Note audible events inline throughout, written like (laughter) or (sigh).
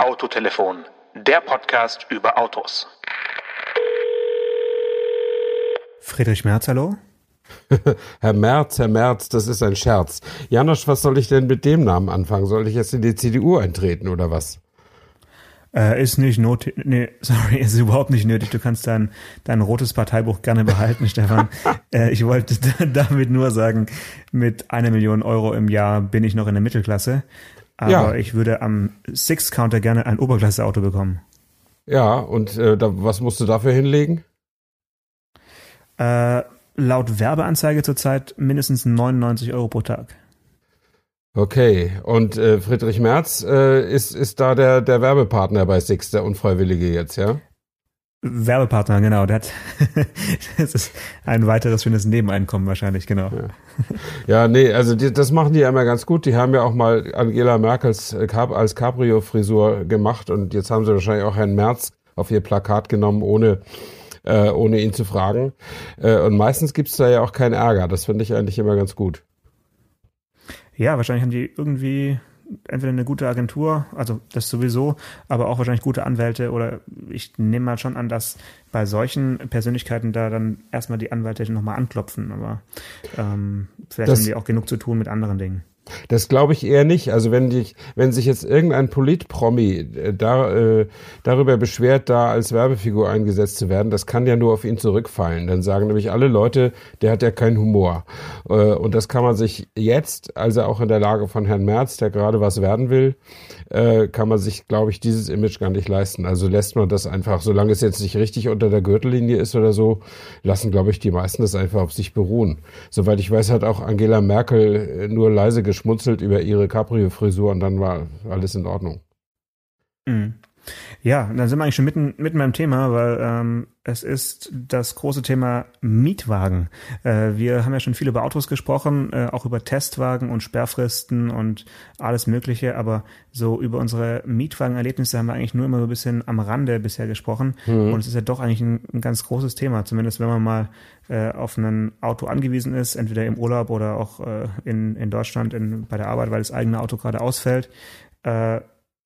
Autotelefon, der Podcast über Autos. Friedrich Merz, hallo? (laughs) Herr Merz, Herr Merz, das ist ein Scherz. Janosch, was soll ich denn mit dem Namen anfangen? Soll ich jetzt in die CDU eintreten oder was? Äh, ist nicht nötig, nee, (laughs) sorry, ist überhaupt nicht nötig. Du kannst dein, dein rotes Parteibuch gerne behalten, (laughs) Stefan. Äh, ich wollte damit nur sagen, mit einer Million Euro im Jahr bin ich noch in der Mittelklasse. Aber ja. ich würde am Six-Counter gerne ein Oberklasse-Auto bekommen. Ja, und äh, da, was musst du dafür hinlegen? Äh, laut Werbeanzeige zurzeit mindestens 99 Euro pro Tag. Okay, und äh, Friedrich Merz äh, ist, ist da der, der Werbepartner bei Six, der Unfreiwillige jetzt, ja? Werbepartner, genau. Der hat, (laughs) das ist ein weiteres schönes Nebeneinkommen wahrscheinlich, genau. Ja, ja nee, also die, das machen die ja immer ganz gut. Die haben ja auch mal Angela Merkels äh, als Cabrio-Frisur gemacht und jetzt haben sie wahrscheinlich auch Herrn Merz auf ihr Plakat genommen, ohne äh, ohne ihn zu fragen. Äh, und meistens gibt's da ja auch keinen Ärger. Das finde ich eigentlich immer ganz gut. Ja, wahrscheinlich haben die irgendwie entweder eine gute Agentur, also das sowieso, aber auch wahrscheinlich gute Anwälte oder ich nehme mal schon an, dass bei solchen Persönlichkeiten da dann erstmal die Anwälte nochmal anklopfen, aber ähm, vielleicht das, haben die auch genug zu tun mit anderen Dingen. Das glaube ich eher nicht. Also wenn, die, wenn sich jetzt irgendein Politpromi äh, da, äh, darüber beschwert, da als Werbefigur eingesetzt zu werden, das kann ja nur auf ihn zurückfallen. Dann sagen nämlich alle Leute, der hat ja keinen Humor. Äh, und das kann man sich jetzt, also auch in der Lage von Herrn Merz, der gerade was werden will, äh, kann man sich, glaube ich, dieses Image gar nicht leisten. Also lässt man das einfach, solange es jetzt nicht richtig unter der Gürtellinie ist oder so, lassen, glaube ich, die meisten das einfach auf sich beruhen. Soweit ich weiß, hat auch Angela Merkel äh, nur leise geschmunzelt über ihre Cabrio-Frisur und dann war alles in Ordnung. Mhm. Ja, dann sind wir eigentlich schon mitten, mitten beim Thema, weil ähm, es ist das große Thema Mietwagen. Äh, wir haben ja schon viel über Autos gesprochen, äh, auch über Testwagen und Sperrfristen und alles Mögliche, aber so über unsere Mietwagenerlebnisse haben wir eigentlich nur immer so ein bisschen am Rande bisher gesprochen. Mhm. Und es ist ja doch eigentlich ein, ein, ganz großes Thema, zumindest wenn man mal äh, auf ein Auto angewiesen ist, entweder im Urlaub oder auch äh, in, in Deutschland in, bei der Arbeit, weil das eigene Auto gerade ausfällt. Äh,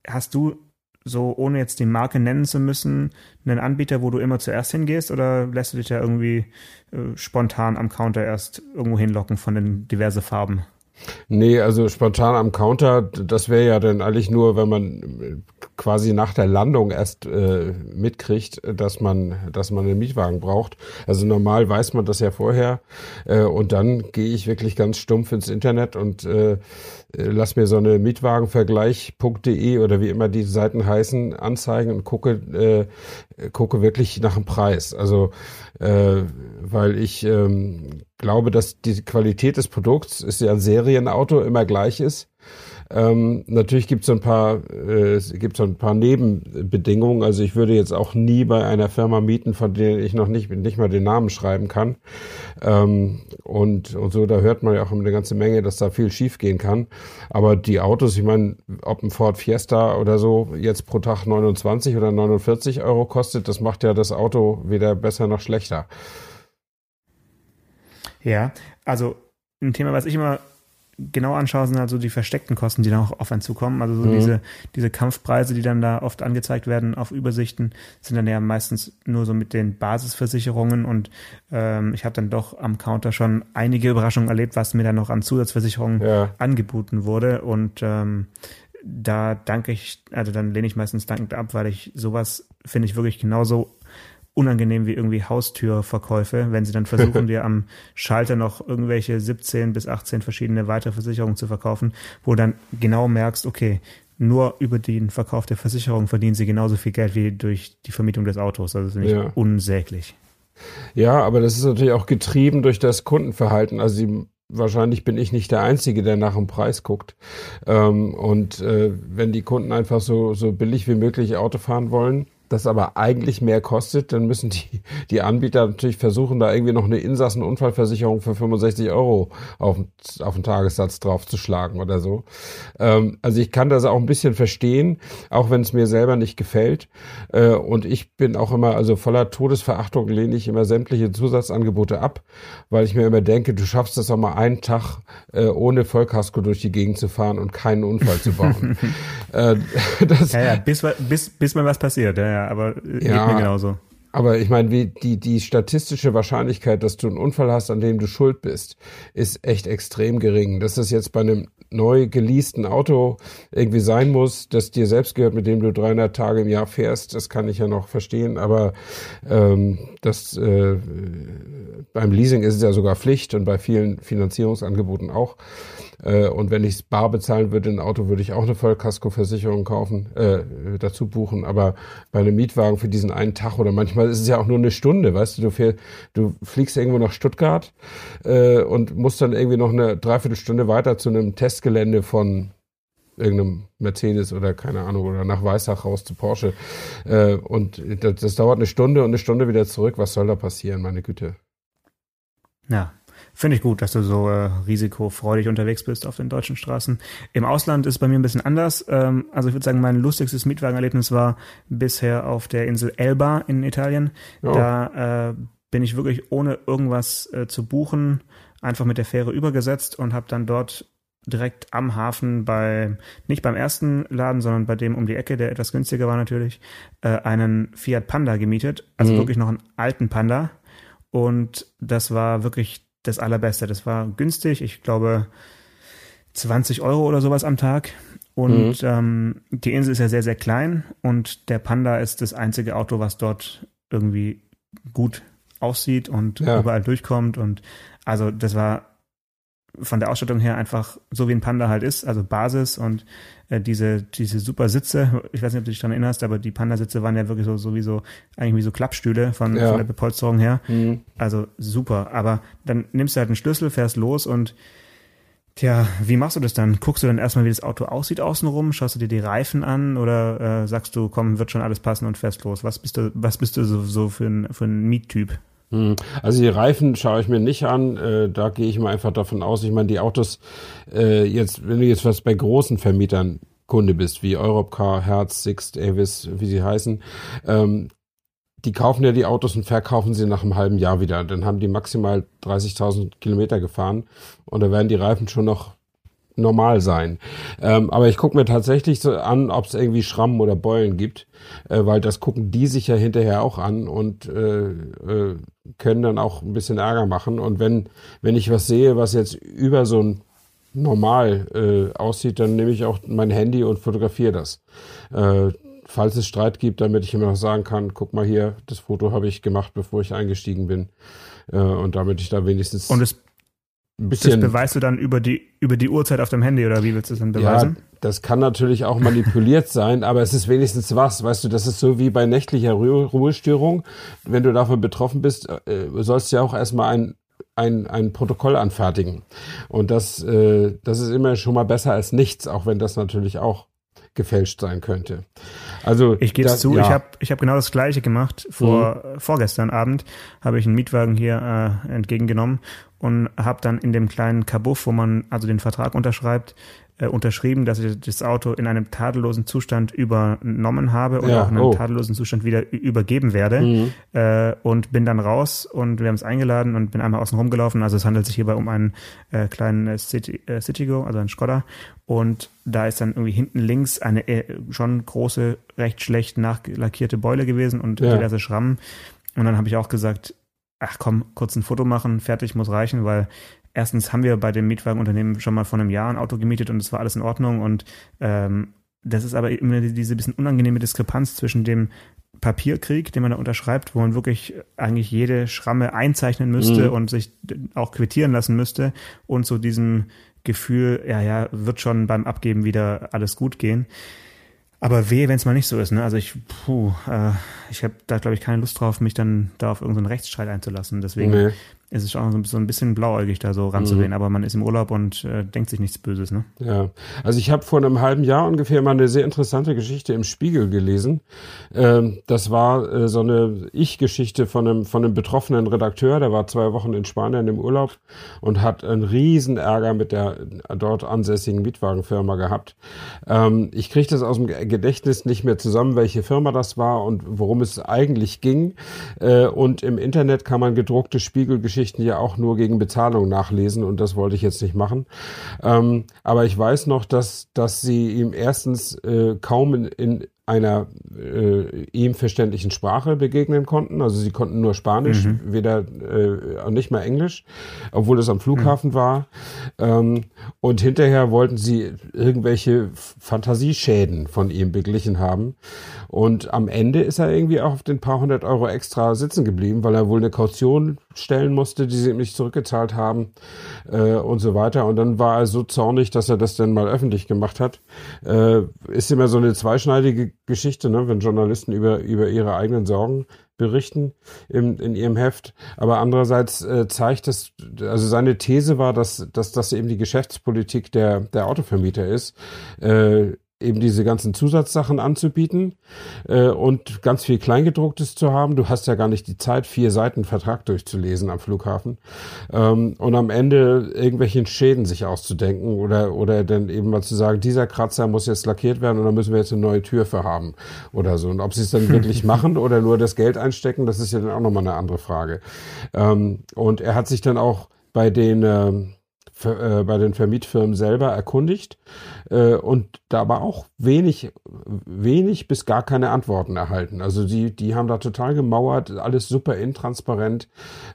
hast du so ohne jetzt die Marke nennen zu müssen, einen Anbieter, wo du immer zuerst hingehst oder lässt du dich ja irgendwie äh, spontan am Counter erst irgendwo hinlocken von den diverse Farben? Nee, also spontan am Counter, das wäre ja dann eigentlich nur, wenn man quasi nach der Landung erst äh, mitkriegt, dass man, dass man einen Mietwagen braucht. Also normal weiß man das ja vorher. Äh, und dann gehe ich wirklich ganz stumpf ins Internet und äh, lass mir so eine Mietwagenvergleich.de oder wie immer die Seiten heißen anzeigen und gucke äh, gucke wirklich nach dem Preis. Also äh, weil ich ähm, glaube, dass die Qualität des Produkts ist ja ein Serienauto immer gleich ist. Ähm, natürlich gibt es ein paar, äh, gibt so ein paar Nebenbedingungen. Also ich würde jetzt auch nie bei einer Firma mieten, von der ich noch nicht nicht mal den Namen schreiben kann. Ähm, und und so, da hört man ja auch eine ganze Menge, dass da viel schiefgehen kann. Aber die Autos, ich meine, ob ein Ford Fiesta oder so jetzt pro Tag 29 oder 49 Euro kostet, das macht ja das Auto weder besser noch schlechter. Ja, also ein Thema, was ich immer genau anschaue, sind also die versteckten Kosten, die dann auch auf einen zukommen. Also so mhm. diese, diese Kampfpreise, die dann da oft angezeigt werden auf Übersichten, sind dann ja meistens nur so mit den Basisversicherungen und ähm, ich habe dann doch am Counter schon einige Überraschungen erlebt, was mir dann noch an Zusatzversicherungen ja. angeboten wurde und ähm, da danke ich, also dann lehne ich meistens dankend ab, weil ich sowas finde ich wirklich genauso unangenehm wie irgendwie Haustürverkäufe, wenn sie dann versuchen, (laughs) dir am Schalter noch irgendwelche 17 bis 18 verschiedene weitere Versicherungen zu verkaufen, wo du dann genau merkst, okay, nur über den Verkauf der Versicherung verdienen sie genauso viel Geld wie durch die Vermietung des Autos. Also das ist ja. unsäglich. Ja, aber das ist natürlich auch getrieben durch das Kundenverhalten. Also sie, wahrscheinlich bin ich nicht der Einzige, der nach dem Preis guckt. Ähm, und äh, wenn die Kunden einfach so, so billig wie möglich Auto fahren wollen, das aber eigentlich mehr kostet, dann müssen die, die Anbieter natürlich versuchen, da irgendwie noch eine Insassenunfallversicherung für 65 Euro auf, auf den Tagessatz draufzuschlagen oder so. Ähm, also ich kann das auch ein bisschen verstehen, auch wenn es mir selber nicht gefällt. Äh, und ich bin auch immer, also voller Todesverachtung lehne ich immer sämtliche Zusatzangebote ab, weil ich mir immer denke, du schaffst es auch mal einen Tag äh, ohne Vollkasko durch die Gegend zu fahren und keinen Unfall zu bauen. (laughs) äh, (laughs) das, ja, ja, bis, bis, bis mal was passiert, ja, ja, aber äh, ja, geht mir genauso. Aber ich meine, wie die, die statistische Wahrscheinlichkeit, dass du einen Unfall hast, an dem du schuld bist, ist echt extrem gering. Dass das jetzt bei einem neu geleasten Auto irgendwie sein muss, das dir selbst gehört, mit dem du 300 Tage im Jahr fährst, das kann ich ja noch verstehen. Aber ähm, das äh, beim Leasing ist es ja sogar Pflicht und bei vielen Finanzierungsangeboten auch. Äh, und wenn ich es bar bezahlen würde, ein Auto, würde ich auch eine Vollkaskoversicherung kaufen, äh, dazu buchen. Aber bei einem Mietwagen für diesen einen Tag oder manchmal ist es ja auch nur eine Stunde, weißt du, du, fähr, du fliegst irgendwo nach Stuttgart äh, und musst dann irgendwie noch eine Dreiviertelstunde weiter zu einem Testgelände von irgendeinem Mercedes oder keine Ahnung oder nach Weissach raus zu Porsche. Äh, und das, das dauert eine Stunde und eine Stunde wieder zurück. Was soll da passieren, meine Güte? Ja, Finde ich gut, dass du so äh, risikofreudig unterwegs bist auf den deutschen Straßen. Im Ausland ist bei mir ein bisschen anders. Ähm, also ich würde sagen, mein lustigstes Mietwagenerlebnis war bisher auf der Insel Elba in Italien. Oh. Da äh, bin ich wirklich ohne irgendwas äh, zu buchen einfach mit der Fähre übergesetzt und habe dann dort direkt am Hafen bei, nicht beim ersten Laden, sondern bei dem um die Ecke, der etwas günstiger war natürlich, äh, einen Fiat Panda gemietet. Also mhm. wirklich noch einen alten Panda. Und das war wirklich das Allerbeste. Das war günstig, ich glaube 20 Euro oder sowas am Tag. Und mhm. ähm, die Insel ist ja sehr, sehr klein und der Panda ist das einzige Auto, was dort irgendwie gut aussieht und ja. überall durchkommt. Und also das war von der Ausstattung her einfach so wie ein Panda halt ist, also Basis und äh, diese, diese super Sitze, ich weiß nicht, ob du dich daran erinnerst, aber die Panda-Sitze waren ja wirklich so, sowieso, eigentlich wie so Klappstühle von, ja. von der Bepolsterung her. Mhm. Also super. Aber dann nimmst du halt einen Schlüssel, fährst los und Tja, wie machst du das dann? Guckst du dann erstmal, wie das Auto aussieht außenrum? Schaust du dir die Reifen an oder äh, sagst du, komm, wird schon alles passen und fährst los? Was bist du, was bist du so, so für ein, für ein Miettyp? Hm. Also die Reifen schaue ich mir nicht an. Äh, da gehe ich mal einfach davon aus. Ich meine, die Autos äh, jetzt, wenn du jetzt was bei großen Vermietern Kunde bist, wie Europcar, Hertz, Sixt, Avis, wie sie heißen, ähm, die kaufen ja die Autos und verkaufen sie nach einem halben Jahr wieder. Dann haben die maximal 30.000 Kilometer gefahren und da werden die Reifen schon noch normal sein. Ähm, aber ich gucke mir tatsächlich so an, ob es irgendwie Schrammen oder Beulen gibt, äh, weil das gucken die sich ja hinterher auch an und äh, äh, können dann auch ein bisschen Ärger machen. Und wenn, wenn ich was sehe, was jetzt über so ein normal äh, aussieht, dann nehme ich auch mein Handy und fotografiere das. Äh, falls es Streit gibt, damit ich immer noch sagen kann, guck mal hier, das Foto habe ich gemacht, bevor ich eingestiegen bin. Äh, und damit ich da wenigstens. Bisschen. Das beweist du dann über die, über die Uhrzeit auf dem Handy oder wie willst du das dann beweisen? Ja, das kann natürlich auch manipuliert sein, aber es ist wenigstens was. Weißt du, das ist so wie bei nächtlicher Ruhe, Ruhestörung. Wenn du davon betroffen bist, äh, sollst du ja auch erstmal ein, ein, ein Protokoll anfertigen. Und das, äh, das ist immer schon mal besser als nichts, auch wenn das natürlich auch gefälscht sein könnte. Also ich gebe zu, ja. ich habe ich hab genau das gleiche gemacht. Vor mhm. vorgestern Abend habe ich einen Mietwagen hier äh, entgegengenommen und habe dann in dem kleinen Kabuff, wo man also den Vertrag unterschreibt, äh, unterschrieben, dass ich das Auto in einem tadellosen Zustand übernommen habe und ja, auch in einem oh. tadellosen Zustand wieder übergeben werde. Mhm. Äh, und bin dann raus und wir haben es eingeladen und bin einmal außen rumgelaufen. Also es handelt sich hierbei um einen äh, kleinen City, äh, Citigo, also einen Skoda. Und da ist dann irgendwie hinten links eine äh, schon große, recht schlecht nachlackierte Beule gewesen und ja. diverse Schrammen. Und dann habe ich auch gesagt, ach komm, kurz ein Foto machen, fertig, muss reichen, weil erstens haben wir bei dem Mietwagenunternehmen schon mal vor einem Jahr ein Auto gemietet und es war alles in Ordnung und ähm, das ist aber immer diese bisschen unangenehme Diskrepanz zwischen dem Papierkrieg, den man da unterschreibt, wo man wirklich eigentlich jede Schramme einzeichnen müsste mhm. und sich auch quittieren lassen müsste und so diesem Gefühl, ja, ja, wird schon beim Abgeben wieder alles gut gehen. Aber wehe, wenn es mal nicht so ist. Ne? Also ich, puh, äh, ich habe da glaube ich keine Lust drauf, mich dann da auf irgendeinen Rechtsstreit einzulassen. Deswegen nee ist es auch so ein bisschen blauäugig da so ranzugehen, mhm. aber man ist im Urlaub und äh, denkt sich nichts Böses, ne? Ja, also ich habe vor einem halben Jahr ungefähr mal eine sehr interessante Geschichte im Spiegel gelesen. Ähm, das war äh, so eine Ich-Geschichte von einem, von einem betroffenen Redakteur, der war zwei Wochen in Spanien im Urlaub und hat einen riesen Ärger mit der dort ansässigen Mietwagenfirma gehabt. Ähm, ich kriege das aus dem Gedächtnis nicht mehr zusammen, welche Firma das war und worum es eigentlich ging. Äh, und im Internet kann man gedruckte Spiegelgeschichten Geschichten ja auch nur gegen Bezahlung nachlesen und das wollte ich jetzt nicht machen. Ähm, aber ich weiß noch, dass, dass sie ihm erstens äh, kaum in, in einer äh, ihm verständlichen Sprache begegnen konnten. Also sie konnten nur Spanisch, mhm. weder äh, nicht mal Englisch, obwohl es am Flughafen mhm. war. Ähm, und hinterher wollten sie irgendwelche Fantasieschäden von ihm beglichen haben. Und am Ende ist er irgendwie auch auf den paar hundert Euro extra sitzen geblieben, weil er wohl eine Kaution stellen musste, die sie ihm nicht zurückgezahlt haben äh, und so weiter. Und dann war er so zornig, dass er das dann mal öffentlich gemacht hat. Äh, ist immer so eine zweischneidige Geschichte, ne, wenn Journalisten über, über ihre eigenen Sorgen berichten im, in ihrem Heft. Aber andererseits äh, zeigt es, also seine These war, dass, dass das eben die Geschäftspolitik der, der Autovermieter ist. Äh, eben diese ganzen Zusatzsachen anzubieten äh, und ganz viel Kleingedrucktes zu haben. Du hast ja gar nicht die Zeit, vier Seiten Vertrag durchzulesen am Flughafen ähm, und am Ende irgendwelchen Schäden sich auszudenken oder oder dann eben mal zu sagen, dieser Kratzer muss jetzt lackiert werden und dann müssen wir jetzt eine neue Tür für haben oder so. Und ob sie es dann wirklich (laughs) machen oder nur das Geld einstecken, das ist ja dann auch nochmal eine andere Frage. Ähm, und er hat sich dann auch bei den äh, äh, bei den Vermietfirmen selber erkundigt äh, und da aber auch wenig, wenig bis gar keine Antworten erhalten. Also die, die haben da total gemauert, alles super intransparent.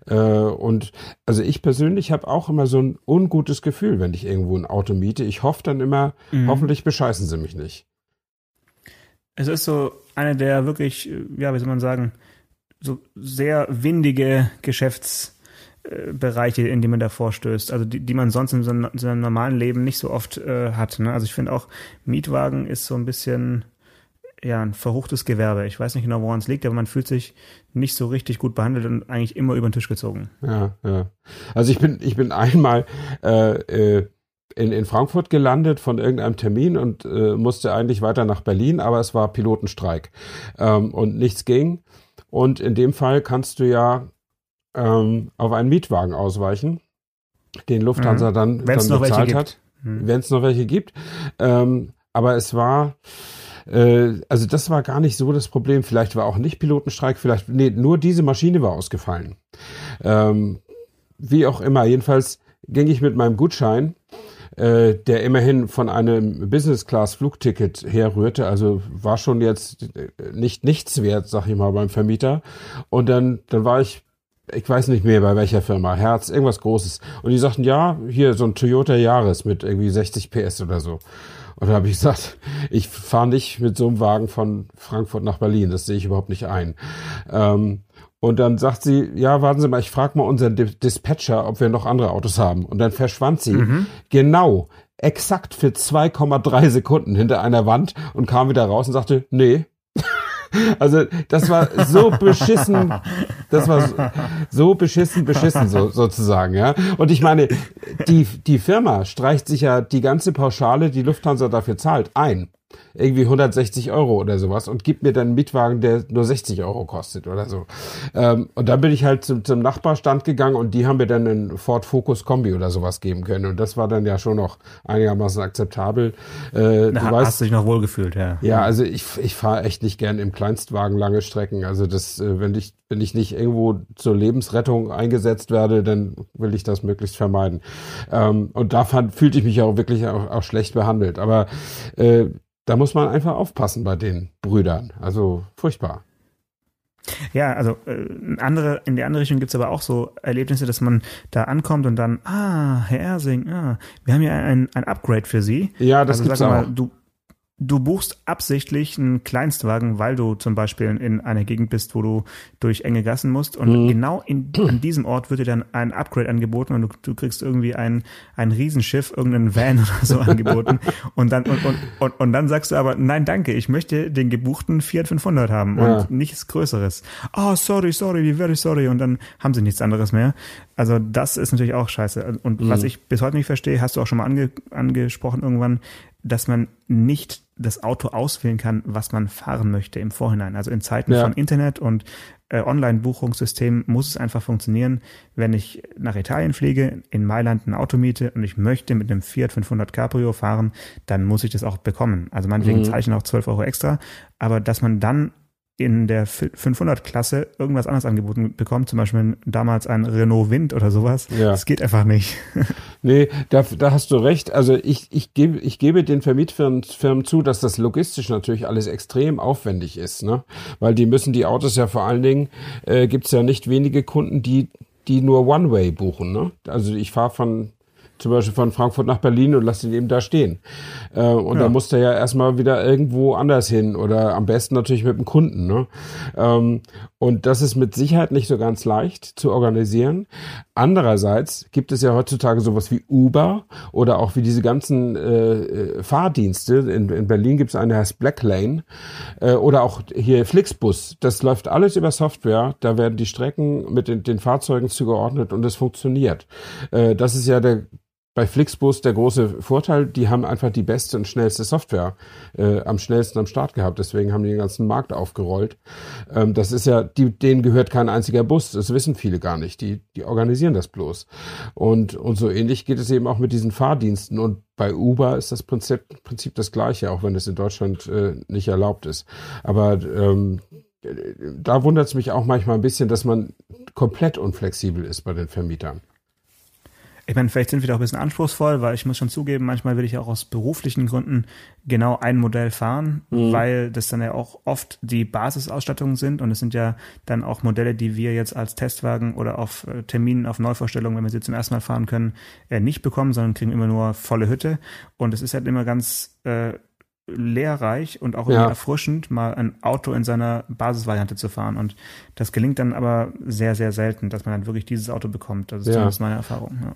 Äh, und also ich persönlich habe auch immer so ein ungutes Gefühl, wenn ich irgendwo ein Auto miete. Ich hoffe dann immer, mhm. hoffentlich bescheißen sie mich nicht. Es ist so eine der wirklich, ja, wie soll man sagen, so sehr windige Geschäfts- Bereiche, in die man da vorstößt, also die, die man sonst in seinem, in seinem normalen Leben nicht so oft äh, hat. Ne? Also ich finde auch, Mietwagen ist so ein bisschen ja ein verruchtes Gewerbe. Ich weiß nicht genau, woran es liegt, aber man fühlt sich nicht so richtig gut behandelt und eigentlich immer über den Tisch gezogen. Ja, ja. Also ich bin, ich bin einmal äh, äh, in, in Frankfurt gelandet von irgendeinem Termin und äh, musste eigentlich weiter nach Berlin, aber es war Pilotenstreik ähm, und nichts ging. Und in dem Fall kannst du ja ähm, auf einen Mietwagen ausweichen, den Lufthansa mhm. dann, Wenn's dann bezahlt hat, mhm. wenn es noch welche gibt. Ähm, aber es war, äh, also das war gar nicht so das Problem. Vielleicht war auch nicht Pilotenstreik, vielleicht, nee, nur diese Maschine war ausgefallen. Ähm, wie auch immer, jedenfalls ging ich mit meinem Gutschein äh, der immerhin von einem Business-Class-Flugticket herrührte, also war schon jetzt nicht nichts wert, sag ich mal, beim Vermieter. Und dann, dann war ich ich weiß nicht mehr bei welcher Firma, Herz, irgendwas Großes. Und die sagten, ja, hier so ein Toyota Yaris mit irgendwie 60 PS oder so. Und da habe ich gesagt, (laughs) ich fahre nicht mit so einem Wagen von Frankfurt nach Berlin, das sehe ich überhaupt nicht ein. Ähm, und dann sagt sie, ja, warten Sie mal, ich frage mal unseren Dispatcher, ob wir noch andere Autos haben. Und dann verschwand sie mhm. genau, exakt für 2,3 Sekunden hinter einer Wand und kam wieder raus und sagte, nee, also das war so beschissen, das war so, so beschissen, beschissen so, sozusagen, ja. Und ich meine, die, die Firma streicht sich ja die ganze Pauschale, die Lufthansa dafür zahlt, ein irgendwie 160 Euro oder sowas und gibt mir dann einen Mietwagen, der nur 60 Euro kostet oder so. Ähm, und dann bin ich halt zum, zum Nachbarstand gegangen und die haben mir dann einen Ford Focus Kombi oder sowas geben können. Und das war dann ja schon noch einigermaßen akzeptabel. Äh, da du hast weißt, dich noch wohlgefühlt, ja. Ja, also ich, ich fahre echt nicht gern im Kleinstwagen lange Strecken. Also das, äh, wenn ich, wenn ich nicht irgendwo zur Lebensrettung eingesetzt werde, dann will ich das möglichst vermeiden. Ähm, und da fand, fühlte ich mich auch wirklich auch, auch schlecht behandelt. Aber äh, da muss man einfach aufpassen bei den Brüdern. Also furchtbar. Ja, also äh, andere, in der andere Richtung gibt's aber auch so Erlebnisse, dass man da ankommt und dann, ah, Herr Ersing, ah, wir haben ja ein, ein Upgrade für Sie. Ja, das also, gibt's auch. Mal, du, du buchst absichtlich einen Kleinstwagen, weil du zum Beispiel in einer Gegend bist, wo du durch enge Gassen musst. Und mhm. genau in, an (clears throat) diesem Ort wird dir dann ein Upgrade angeboten und du, du kriegst irgendwie ein, ein Riesenschiff, irgendeinen Van oder so (laughs) angeboten. Und dann, und, und, und, und, dann sagst du aber, nein, danke, ich möchte den gebuchten Fiat 500 haben und ja. nichts Größeres. Oh, sorry, sorry, very sorry. Und dann haben sie nichts anderes mehr. Also das ist natürlich auch scheiße. Und mhm. was ich bis heute nicht verstehe, hast du auch schon mal ange, angesprochen irgendwann, dass man nicht das Auto auswählen kann, was man fahren möchte im Vorhinein. Also in Zeiten ja. von Internet und äh, Online-Buchungssystem muss es einfach funktionieren, wenn ich nach Italien fliege, in Mailand ein Auto miete und ich möchte mit einem Fiat 500 Cabrio fahren, dann muss ich das auch bekommen. Also meinetwegen mhm. ich noch 12 Euro extra, aber dass man dann in der 500-Klasse irgendwas anderes angeboten bekommt, zum Beispiel damals ein Renault Wind oder sowas. Ja. Das geht einfach nicht. (laughs) nee, da, da hast du recht. Also ich, ich, gebe, ich gebe den Vermietfirmen Firmen zu, dass das logistisch natürlich alles extrem aufwendig ist, ne? Weil die müssen die Autos ja vor allen Dingen, äh, gibt es ja nicht wenige Kunden, die die nur One-Way buchen. Ne? Also ich fahre von zum Beispiel von Frankfurt nach Berlin und lass ihn eben da stehen. Äh, und ja. dann muss der ja erstmal wieder irgendwo anders hin oder am besten natürlich mit dem Kunden. Ne? Ähm, und das ist mit Sicherheit nicht so ganz leicht zu organisieren. Andererseits gibt es ja heutzutage sowas wie Uber oder auch wie diese ganzen äh, äh Fahrdienste. In, in Berlin gibt es eine, der heißt Blacklane äh, oder auch hier Flixbus. Das läuft alles über Software. Da werden die Strecken mit den, den Fahrzeugen zugeordnet und es funktioniert. Äh, das ist ja der bei Flixbus der große Vorteil, die haben einfach die beste und schnellste Software äh, am schnellsten am Start gehabt. Deswegen haben die den ganzen Markt aufgerollt. Ähm, das ist ja, die, denen gehört kein einziger Bus. Das wissen viele gar nicht. Die, die organisieren das bloß. Und, und so ähnlich geht es eben auch mit diesen Fahrdiensten. Und bei Uber ist das Prinzip, Prinzip das gleiche, auch wenn es in Deutschland äh, nicht erlaubt ist. Aber ähm, da wundert es mich auch manchmal ein bisschen, dass man komplett unflexibel ist bei den Vermietern. Ich meine, vielleicht sind wir da auch ein bisschen anspruchsvoll, weil ich muss schon zugeben, manchmal will ich auch aus beruflichen Gründen genau ein Modell fahren, mhm. weil das dann ja auch oft die Basisausstattungen sind und es sind ja dann auch Modelle, die wir jetzt als Testwagen oder auf äh, Terminen, auf Neuvorstellungen, wenn wir sie zum ersten Mal fahren können, äh, nicht bekommen, sondern kriegen immer nur volle Hütte. Und es ist halt immer ganz äh, lehrreich und auch ja. erfrischend, mal ein Auto in seiner Basisvariante zu fahren. Und das gelingt dann aber sehr, sehr selten, dass man dann wirklich dieses Auto bekommt. Das ist ja. zumindest meine Erfahrung. Ja.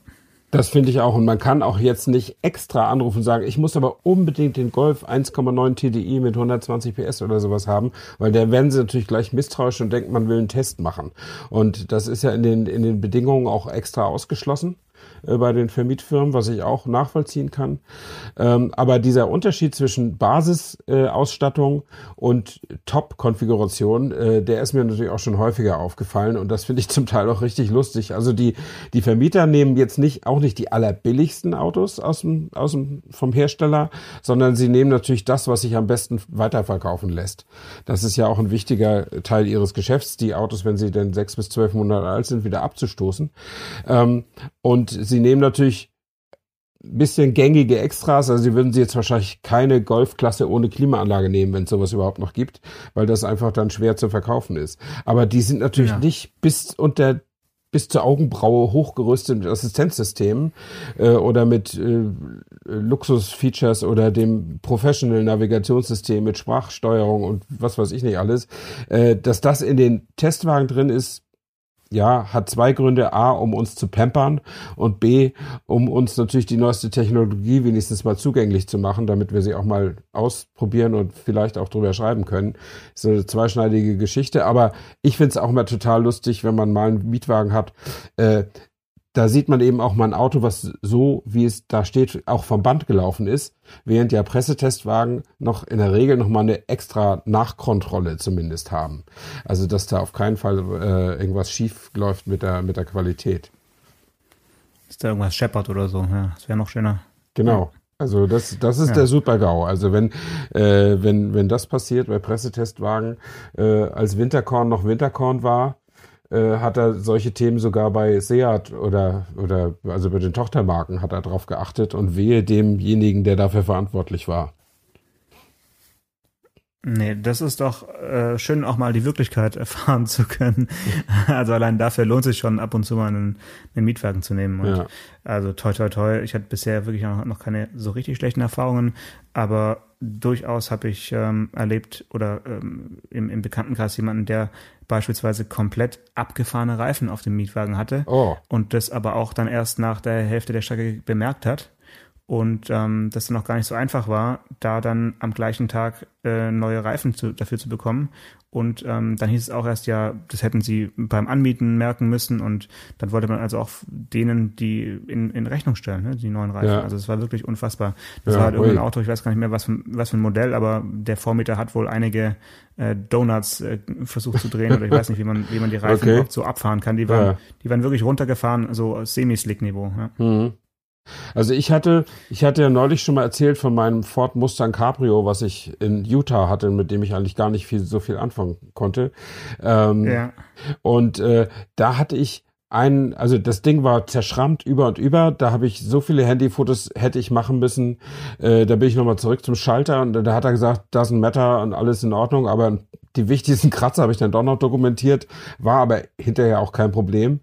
Das finde ich auch. Und man kann auch jetzt nicht extra anrufen und sagen, ich muss aber unbedingt den Golf 1,9 TDI mit 120 PS oder sowas haben, weil da werden sie natürlich gleich misstrauisch und denken, man will einen Test machen. Und das ist ja in den, in den Bedingungen auch extra ausgeschlossen. Äh, bei den Vermietfirmen, was ich auch nachvollziehen kann. Ähm, aber dieser Unterschied zwischen Basisausstattung und Top-Konfiguration, äh, der ist mir natürlich auch schon häufiger aufgefallen und das finde ich zum Teil auch richtig lustig. Also die, die Vermieter nehmen jetzt nicht, auch nicht die allerbilligsten Autos aus dem, aus dem, vom Hersteller, sondern sie nehmen natürlich das, was sich am besten weiterverkaufen lässt. Das ist ja auch ein wichtiger Teil ihres Geschäfts, die Autos, wenn sie denn sechs bis zwölf Monate alt sind, wieder abzustoßen. Ähm, und sie nehmen natürlich ein bisschen gängige Extras, also sie würden sie jetzt wahrscheinlich keine Golfklasse ohne Klimaanlage nehmen, wenn es sowas überhaupt noch gibt, weil das einfach dann schwer zu verkaufen ist. Aber die sind natürlich ja. nicht bis unter bis zur Augenbraue hochgerüstet mit Assistenzsystemen äh, oder mit äh, Luxusfeatures oder dem Professional Navigationssystem mit Sprachsteuerung und was weiß ich nicht alles, äh, dass das in den Testwagen drin ist, ja, hat zwei Gründe. A, um uns zu pampern und B, um uns natürlich die neueste Technologie wenigstens mal zugänglich zu machen, damit wir sie auch mal ausprobieren und vielleicht auch drüber schreiben können. Ist eine zweischneidige Geschichte, aber ich finde es auch immer total lustig, wenn man mal einen Mietwagen hat. Äh, da sieht man eben auch mal ein Auto, was so, wie es da steht, auch vom Band gelaufen ist, während ja Pressetestwagen noch in der Regel noch mal eine extra Nachkontrolle zumindest haben. Also, dass da auf keinen Fall äh, irgendwas schief läuft mit der, mit der Qualität. Ist da irgendwas scheppert oder so, ja, das wäre noch schöner. Genau. Also das, das ist ja. der Super-GAU. Also wenn, äh, wenn, wenn das passiert bei Pressetestwagen, äh, als Winterkorn noch Winterkorn war, äh, hat er solche Themen sogar bei Seat oder, oder also bei den Tochtermarken hat er darauf geachtet und wehe demjenigen, der dafür verantwortlich war. Nee, das ist doch äh, schön, auch mal die Wirklichkeit (laughs) erfahren zu können. Also allein dafür lohnt sich schon ab und zu mal einen, einen Mietwagen zu nehmen. Und Ja. Also toi toi toi. Ich hatte bisher wirklich noch, noch keine so richtig schlechten Erfahrungen, aber durchaus habe ich ähm, erlebt oder ähm, im, im Bekanntenkreis jemanden, der beispielsweise komplett abgefahrene Reifen auf dem Mietwagen hatte Oh. und das aber auch dann erst nach der Hälfte der Strecke bemerkt hat und ähm, das dann auch gar nicht so einfach war, da dann am gleichen Tag äh, neue Reifen zu, dafür zu bekommen. Und ähm, dann hieß es auch erst, ja, das hätten sie beim Anmieten merken müssen und dann wollte man also auch denen die in, in Rechnung stellen, ne, die neuen Reifen. Ja. Also es war wirklich unfassbar. Das Ja, war halt irgendein. Auto, ich weiß gar nicht mehr, was für, was für ein Modell, aber der Vormieter hat wohl einige äh, Donuts äh, versucht zu drehen oder ich weiß nicht, wie man, wie man die Reifen (laughs) Okay. überhaupt so abfahren kann. Die waren, Ja. die waren wirklich runtergefahren, so Semi-Slick-Niveau. Ja. Mhm. Also ich hatte, ich hatte ja neulich schon mal erzählt von meinem Ford Mustang Cabrio, was ich in Utah hatte, mit dem ich eigentlich gar nicht viel, so viel anfangen konnte. Ähm, ja. Und äh, da hatte ich ein, also das Ding war zerschrammt über und über. Da habe ich so viele Handyfotos hätte ich machen müssen. Äh, da bin ich nochmal zurück zum Schalter und da hat er gesagt, doesn't matter und alles in Ordnung. Aber die wichtigsten Kratzer habe ich dann doch noch dokumentiert, war aber hinterher auch kein Problem.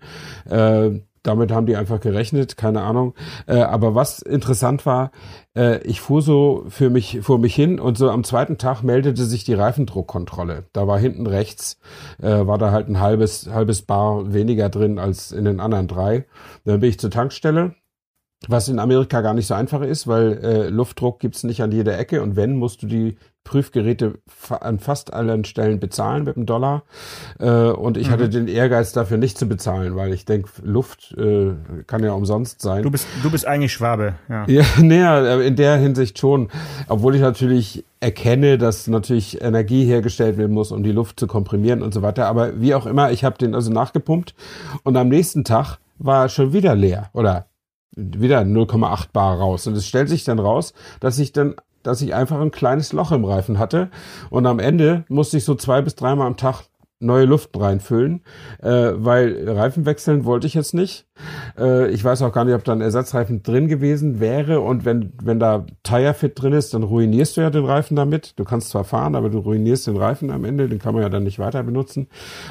Äh, damit haben die einfach gerechnet, keine Ahnung. Äh, aber was interessant war, äh, ich fuhr so für mich, fuhr mich hin und so am zweiten Tag meldete sich die Reifendruckkontrolle. Da war hinten rechts, äh, war da halt ein halbes, halbes Bar weniger drin als in den anderen drei. Dann bin ich zur Tankstelle, was in Amerika gar nicht so einfach ist, weil äh, Luftdruck gibt's nicht an jeder Ecke und wenn, musst du die Prüfgeräte an fast allen Stellen bezahlen mit einem Dollar. Äh, und ich hatte den Ehrgeiz dafür nicht zu bezahlen, weil ich denke, Luft äh, kann ja umsonst sein. Du bist, du bist eigentlich Schwabe, ja. (laughs) Ja, näher, in der Hinsicht schon. Obwohl ich natürlich erkenne, dass natürlich Energie hergestellt werden muss, um die Luft zu komprimieren und so weiter. Aber wie auch immer, ich habe den also nachgepumpt und am nächsten Tag war er schon wieder leer oder wieder 0,8 Bar raus. Und es stellt sich dann raus, dass ich dann dass ich einfach ein kleines Loch im Reifen hatte und am Ende musste ich so zwei bis dreimal am Tag neue Luft reinfüllen, äh, weil Reifen wechseln wollte ich jetzt nicht. Äh, ich weiß auch gar nicht, ob da ein Ersatzreifen drin gewesen wäre und wenn, wenn da Tire Fit drin ist, dann ruinierst du ja den Reifen damit. Du kannst zwar fahren, aber du ruinierst den Reifen am Ende, den kann man ja dann nicht weiter benutzen.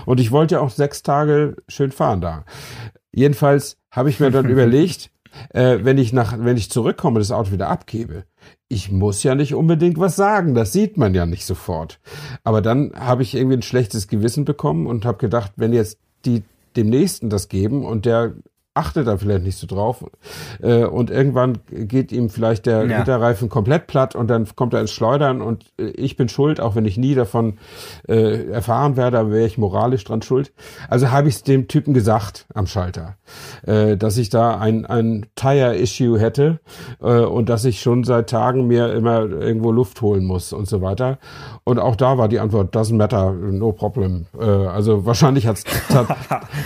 Und ich wollte ja auch sechs Tage schön fahren da. Jedenfalls habe ich mir dann (laughs) überlegt, äh, wenn ich nach, wenn ich zurückkomme, das Auto wieder abgebe, ich muss ja nicht unbedingt was sagen, das sieht man ja nicht sofort. Aber dann habe ich irgendwie ein schlechtes Gewissen bekommen und habe gedacht, wenn jetzt die dem Nächsten das geben und der achtet da vielleicht nicht so drauf äh, und irgendwann geht ihm vielleicht der Ja. Hinterreifen komplett platt und dann kommt er ins Schleudern und äh, ich bin schuld, auch wenn ich nie davon äh, erfahren werde, aber wäre ich moralisch dran schuld. Also habe ich es dem Typen gesagt am Schalter, äh, dass ich da ein, ein Tire-Issue hätte äh, und dass ich schon seit Tagen mir immer irgendwo Luft holen muss und so weiter. Und auch da war die Antwort, doesn't matter, no problem. Äh, also wahrscheinlich hat es ta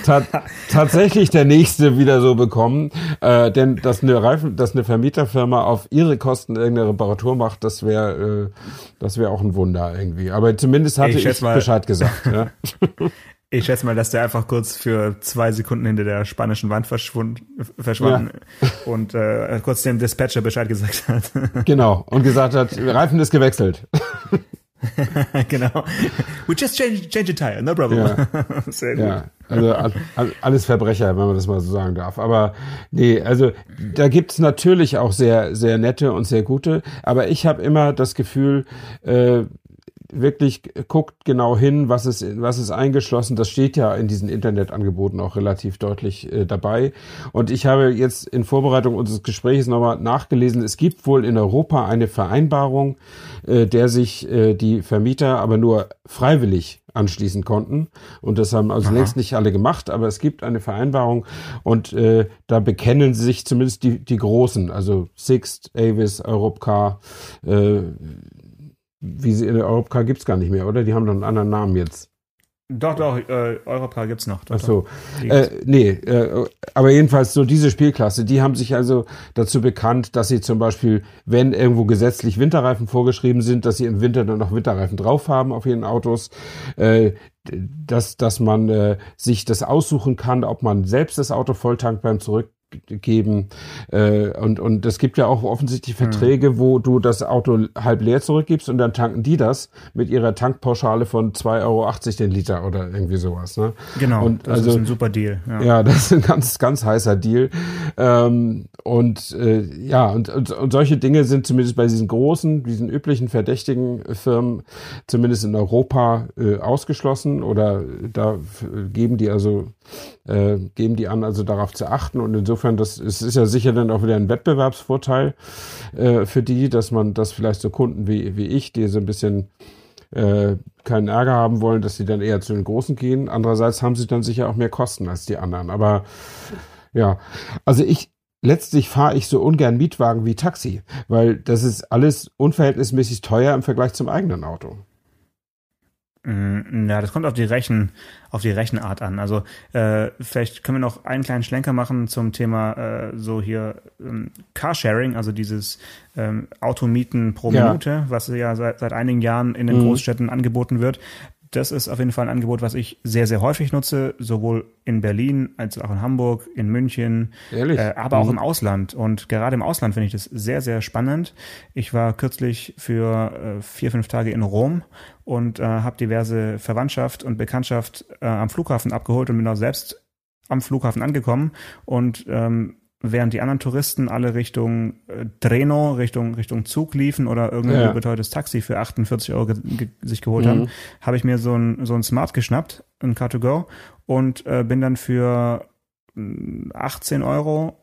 ta (laughs) tatsächlich der Nächste wieder so bekommen. Äh, denn dass eine Reifen, dass eine Vermieterfirma auf ihre Kosten irgendeine Reparatur macht, das wäre äh, das wäre auch ein Wunder irgendwie. Aber zumindest hatte Ich ich, mal- Bescheid gesagt. Ja. (laughs) Ich schätze mal, dass der einfach kurz für zwei Sekunden hinter der spanischen Wand verschwund, verschwand und äh, kurz dem Dispatcher Bescheid gesagt hat. genau. Und gesagt hat, Reifen ist gewechselt. (laughs) (laughs) genau. We just change, change a tire, no problem. Ja. (laughs) Sehr gut. Ja, also all- all- alles Verbrecher, wenn man das mal so sagen darf. Aber nee, also da gibt's natürlich auch sehr, sehr nette und sehr gute. Aber ich habe immer das Gefühl, äh, wirklich guckt genau hin, was ist, was ist eingeschlossen. Das steht ja in diesen Internetangeboten auch relativ deutlich äh, dabei. Und ich habe jetzt in Vorbereitung unseres Gesprächs nochmal nachgelesen, es gibt wohl in Europa eine Vereinbarung, äh, der sich äh, die Vermieter aber nur freiwillig anschließen konnten. Und das haben also längst nicht alle gemacht, aber es gibt eine Vereinbarung und äh, da bekennen sich zumindest die, die Großen, also Sixt, Avis, Europcar, äh, wie sie in der Europcar gibt's gar nicht mehr, oder? Die haben doch einen anderen Namen jetzt. Doch, doch, äh, Europcar gibt's noch. Doch, Ach so. Äh, nee, äh, aber jedenfalls so diese Spielklasse, die haben sich also dazu bekannt, dass sie zum Beispiel, wenn irgendwo gesetzlich Winterreifen vorgeschrieben sind, dass sie im Winter dann noch Winterreifen drauf haben auf ihren Autos, äh, dass, dass man äh, sich das aussuchen kann, ob man selbst das Auto volltankt beim Zurück geben. Äh, und, und es gibt ja auch offensichtlich Verträge, mhm. wo du das Auto halb leer zurückgibst und dann tanken die das mit ihrer Tankpauschale von 2,80 Euro den Liter oder irgendwie sowas. Ne? Genau, und das also, ist ein super Deal. Ja. ja. das ist ein ganz, ganz heißer Deal. Ähm, und äh, ja, und, und, und solche Dinge sind zumindest bei diesen großen, diesen üblichen verdächtigen Firmen, zumindest in Europa, äh, ausgeschlossen oder da geben die also äh, geben die an, also darauf zu achten. Und insofern, das es ist ja sicher dann auch wieder ein Wettbewerbsvorteil äh, für die, dass man, dass vielleicht so Kunden wie, wie ich, die so ein bisschen äh, keinen Ärger haben wollen, dass sie dann eher zu den Großen gehen. Andererseits haben sie dann sicher auch mehr Kosten als die anderen. Aber ja, also ich, letztlich fahre ich so ungern Mietwagen wie Taxi, weil das ist alles unverhältnismäßig teuer im Vergleich zum eigenen Auto. Mm, ja, das kommt auf die Rechen, auf die Rechenart an. Also äh, vielleicht können wir noch einen kleinen Schlenker machen zum Thema äh, so hier ähm, Carsharing, also dieses ähm, Automieten pro ja. Minute, was ja seit, seit einigen Jahren in den mhm. Großstädten angeboten wird das ist auf jeden Fall ein Angebot, was ich sehr, sehr häufig nutze, sowohl in Berlin als auch in Hamburg, in München, äh, aber auch mhm. im Ausland. Und gerade im Ausland finde ich das sehr, sehr spannend. Ich war kürzlich für äh, vier, fünf Tage in Rom und äh, habe diverse Verwandtschaft und Bekanntschaft äh, am Flughafen abgeholt und bin auch selbst am Flughafen angekommen und ähm, während die anderen Touristen alle Richtung äh, Treno, Richtung, Richtung Zug liefen oder irgendein ja. betreutes Taxi für 48 Euro ge ge sich geholt mhm. haben, habe ich mir so ein, so ein Smart geschnappt, ein Car2Go und äh, bin dann für 18 mm, Euro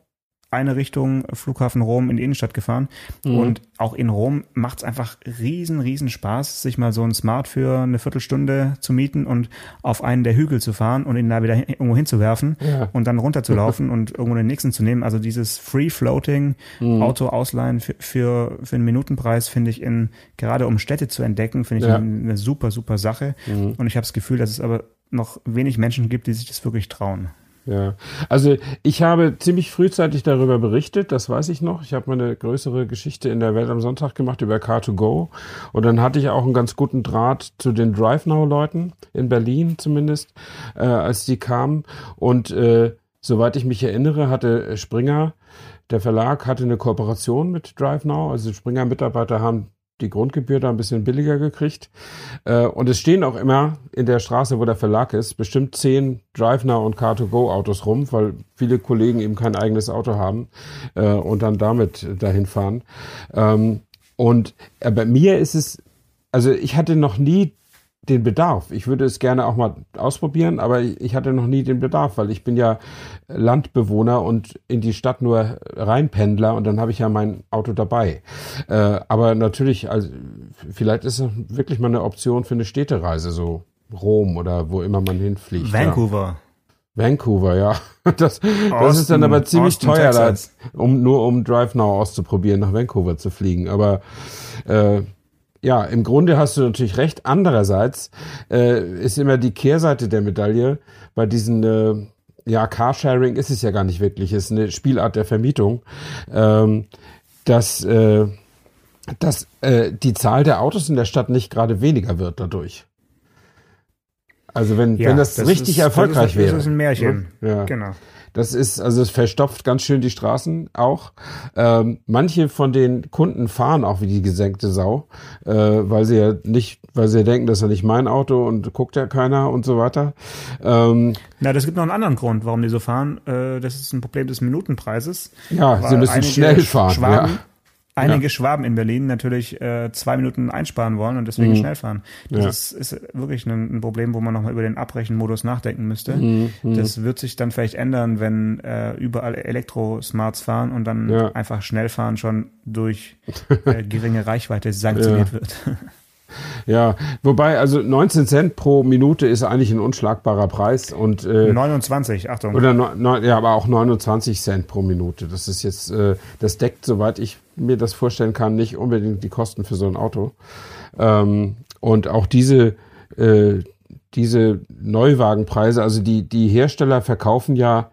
eine Richtung Flughafen Rom in die Innenstadt gefahren. Mhm. Und auch in Rom macht es einfach riesen, riesen Spaß, sich mal so ein Smart für eine Viertelstunde zu mieten und auf einen der Hügel zu fahren und ihn da wieder hin, irgendwo hinzuwerfen ja. und dann runterzulaufen (laughs) und irgendwo den nächsten zu nehmen. Also dieses Free-Floating mhm. Auto ausleihen für, für, für einen Minutenpreis finde ich in, gerade um Städte zu entdecken, finde ich ja. eine, eine, super, super Sache. Mhm. Und ich habe das Gefühl, dass es aber noch wenig Menschen gibt, die sich das wirklich trauen. Ja, also ich habe ziemlich frühzeitig darüber berichtet, das weiß ich noch. Ich habe mal eine größere Geschichte in der Welt am Sonntag gemacht über Car2Go und dann hatte ich auch einen ganz guten Draht zu den DriveNow-Leuten, in Berlin zumindest, äh, als die kamen. Und äh, soweit ich mich erinnere, hatte Springer, der Verlag hatte eine Kooperation mit DriveNow, also Springer-Mitarbeiter haben die Grundgebühr da ein bisschen billiger gekriegt. Äh, und es stehen auch immer in der Straße, wo der Verlag ist, bestimmt zehn DriveNow und Car2Go Autos rum, weil viele Kollegen eben kein eigenes Auto haben äh, und dann damit dahin fahren. Ähm, und bei mir ist es, also ich hatte noch nie den Bedarf. Ich würde es gerne auch mal ausprobieren, aber ich hatte noch nie den Bedarf, weil ich bin ja Landbewohner und in die Stadt nur Reinpendler und dann habe ich ja mein Auto dabei. Äh, aber natürlich, also vielleicht ist es wirklich mal eine Option für eine Städtereise, so Rom oder wo immer man hinfliegt. Vancouver. Ja. Vancouver, (laughs) ja. Das, Austin, das ist dann aber ziemlich Austin, teuer, da, um nur um Drive Now auszuprobieren, nach Vancouver zu fliegen. Aber äh, ja, im Grunde hast du natürlich recht. Andererseits äh, ist immer die Kehrseite der Medaille bei diesen äh, ja, Carsharing ist es ja gar nicht wirklich, es ist eine Spielart der Vermietung, ähm, dass, äh, dass äh, die Zahl der Autos in der Stadt nicht gerade weniger wird dadurch. Also wenn, ja, wenn das, das richtig ist, erfolgreich das ist, wäre. Das ist ein Märchen. Ja. Genau. Das ist, also es verstopft ganz schön die Straßen auch. Ähm, manche von den Kunden fahren auch wie die gesenkte Sau, äh, weil sie ja nicht, weil sie ja denken, das ist ja nicht mein Auto und guckt ja keiner und so weiter. Ähm, Na, das gibt noch einen anderen Grund, warum die so fahren. Äh, das ist ein Problem des Minutenpreises. Ja, sie müssen schnell fahren. Schwaben, ja einige ja. Schwaben in Berlin natürlich äh, zwei Minuten einsparen wollen und deswegen mhm. schnell fahren. Das ja. ist, ist wirklich ein, ein, Problem, wo man nochmal über den Abbrechenmodus nachdenken müsste. Mhm. mhm. Das wird sich dann vielleicht ändern, wenn äh, überall Elektro-Smarts fahren und dann ja. einfach Schnellfahren schon durch äh, geringe Reichweite sanktioniert wird. (laughs) Ja, wobei, also 19 Cent pro Minute ist eigentlich ein unschlagbarer Preis und äh, 29, Achtung. Oder no, ja, aber auch 29 Cent pro Minute. Das ist jetzt, äh, das deckt, soweit ich mir das vorstellen kann, nicht unbedingt die Kosten für so ein Auto. Ähm, und auch diese äh, diese Neuwagenpreise, also die die Hersteller verkaufen ja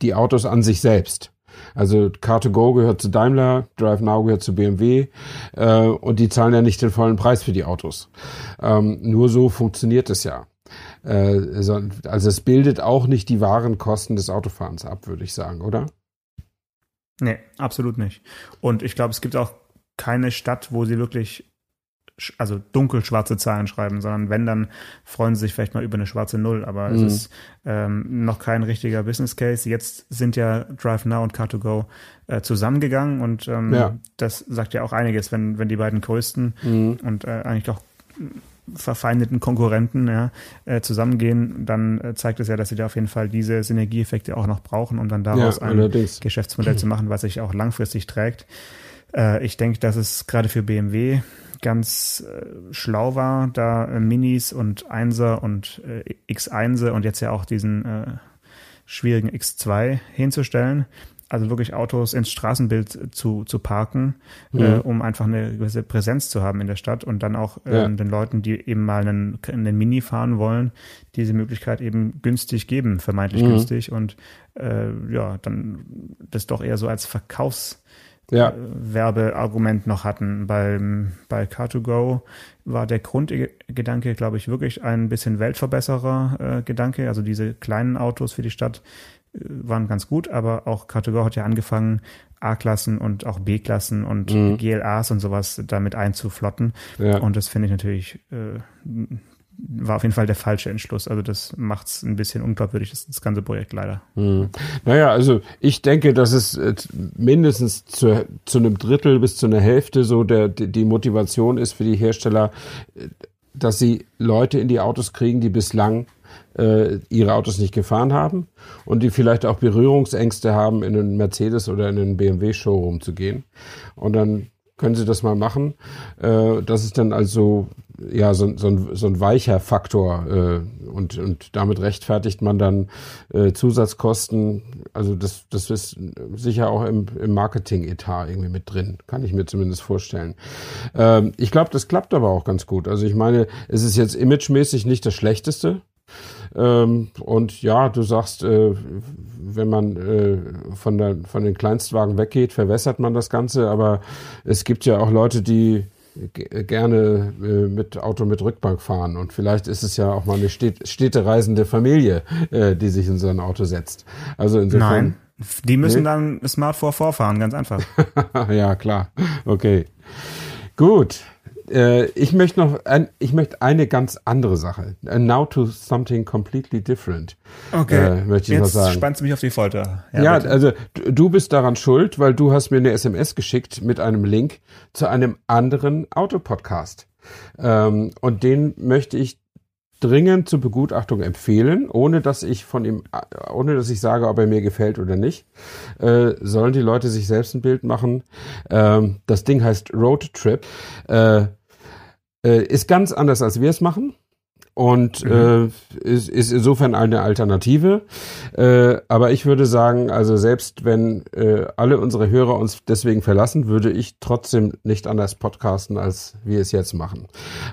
die Autos an sich selbst. Also Car2Go gehört zu Daimler, DriveNow gehört zu BMW äh, und die zahlen ja nicht den vollen Preis für die Autos. Ähm, nur so funktioniert es ja. Äh, also es bildet auch nicht die wahren Kosten des Autofahrens ab, würde ich sagen, oder? Nee, absolut nicht. Und ich glaube, es gibt auch keine Stadt, wo sie wirklich also dunkelschwarze Zahlen schreiben, sondern wenn, dann freuen sie sich vielleicht mal über eine schwarze Null, aber mhm. es ist ähm, noch kein richtiger Business Case. Jetzt sind ja DriveNow und Car2Go äh, zusammengegangen und ähm, ja. das sagt ja auch einiges, wenn, wenn die beiden größten mhm. und äh, eigentlich auch verfeindeten Konkurrenten ja, äh, zusammengehen, dann äh, zeigt es ja, dass sie da auf jeden Fall diese Synergieeffekte auch noch brauchen, um dann daraus ja, ein Geschäftsmodell zu (clears throat) machen, was sich auch langfristig trägt. Äh, ich denke, dass es gerade für BMW ganz äh, schlau war, da äh, Minis und Einser und äh, X1 und jetzt ja auch diesen äh, schwierigen X2 hinzustellen. Also wirklich Autos ins Straßenbild zu, zu parken, mhm. um einfach eine gewisse Präsenz zu haben in der Stadt und dann auch ja. den Leuten, die eben mal einen, einen Mini fahren wollen, diese Möglichkeit eben günstig geben, vermeintlich mhm. günstig und ja, dann das doch eher so als Verkaufs ja. Werbeargument noch hatten. Beim, bei Car2Go war der Grundgedanke, glaube ich, wirklich ein bisschen Weltverbesserer äh, Gedanke. Also diese kleinen Autos für die Stadt äh, waren ganz gut, aber auch Car2Go hat ja angefangen, A-Klassen und auch B-Klassen und mhm. GLAs und sowas damit einzuflotten. Ja. Und das finde ich natürlich äh, war auf jeden Fall der falsche Entschluss. Also das macht es ein bisschen unglaubwürdig, das, das ganze Projekt leider. Hm. Naja, also ich denke, dass es äh, mindestens zu, zu einem Drittel bis zu einer Hälfte so der, die Motivation ist für die Hersteller, äh, dass sie Leute in die Autos kriegen, die bislang äh, ihre Autos nicht gefahren haben und die vielleicht auch Berührungsängste haben, in einen Mercedes oder in einen BMW Showroom zu gehen. Und dann können Sie das mal machen. Äh, das ist dann also ja so, so, ein, so ein weicher Faktor äh, und, und damit rechtfertigt man dann äh, Zusatzkosten. Also das, das ist sicher auch im, im Marketing-Etat irgendwie mit drin, kann ich mir zumindest vorstellen. Ähm, ich glaube, das klappt aber auch ganz gut. Also ich meine, es ist jetzt imagemäßig nicht das Schlechteste. Ähm, und ja, du sagst, äh, wenn man äh, von, der, von den Kleinstwagen weggeht, verwässert man das Ganze. Aber es gibt ja auch Leute, die gerne äh, mit Auto mit Rückbank fahren und vielleicht ist es ja auch mal eine Städt städtereisende Familie, äh, die sich in so ein Auto setzt. Also insofern. Nein, die müssen nee? dann Smart 4 vorfahren, ganz einfach. (laughs) ja, klar. Okay. Gut. Äh, ich möchte noch, ein, ich möchte eine ganz andere Sache. Now to something completely different. Okay. Äh, möchte ich Jetzt noch sagen. spannst du mich auf die Folter. Ja, ja also du bist daran schuld, weil du hast mir eine SMS geschickt mit einem Link zu einem anderen Autopodcast. Ähm, und den möchte ich dringend zur Begutachtung empfehlen, ohne dass ich von ihm, ohne dass ich sage, ob er mir gefällt oder nicht. Äh, sollen die Leute sich selbst ein Bild machen. Ähm, das Ding heißt Road Trip. Äh, äh, ist ganz anders, als wir es machen und mhm. äh, ist, ist insofern eine Alternative. Äh, aber ich würde sagen, also selbst wenn äh, alle unsere Hörer uns deswegen verlassen, würde ich trotzdem nicht anders podcasten, als wir es jetzt machen.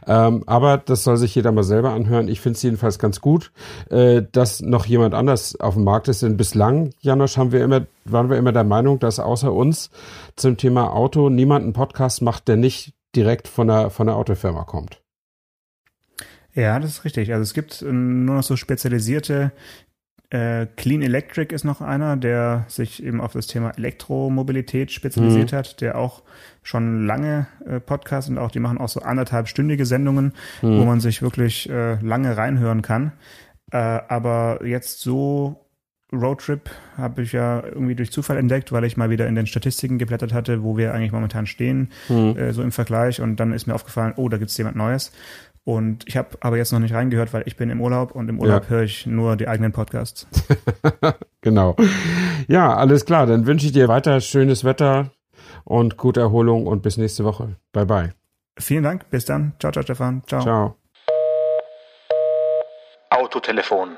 Ähm, aber das soll sich jeder mal selber anhören. Ich finde es jedenfalls ganz gut, äh, dass noch jemand anders auf dem Markt ist. Denn bislang, Janosch, haben wir immer, waren wir immer der Meinung, dass außer uns zum Thema Auto niemand einen Podcast macht, der nicht direkt von der, von der Autofirma kommt. Ja, das ist richtig. Also es gibt äh, nur noch so spezialisierte äh, Clean Electric ist noch einer, der sich eben auf das Thema Elektromobilität spezialisiert mhm. hat, der auch schon lange äh, Podcast und auch die machen auch so anderthalbstündige Sendungen, mhm. wo man sich wirklich äh, lange reinhören kann. Äh, aber jetzt so Roadtrip habe ich ja irgendwie durch Zufall entdeckt, weil ich mal wieder in den Statistiken geblättert hatte, wo wir eigentlich momentan stehen, mhm. äh, so im Vergleich. Und dann ist mir aufgefallen, oh, da gibt's jemand Neues. Und ich habe aber jetzt noch nicht reingehört, weil ich bin im Urlaub und im Urlaub ja. höre ich nur die eigenen Podcasts. (laughs) genau. Ja, alles klar. Dann wünsche ich dir weiter schönes Wetter und gute Erholung und bis nächste Woche. Bye bye. Vielen Dank. Bis dann. Ciao, ciao, Stefan. Ciao. Ciao. Autotelefon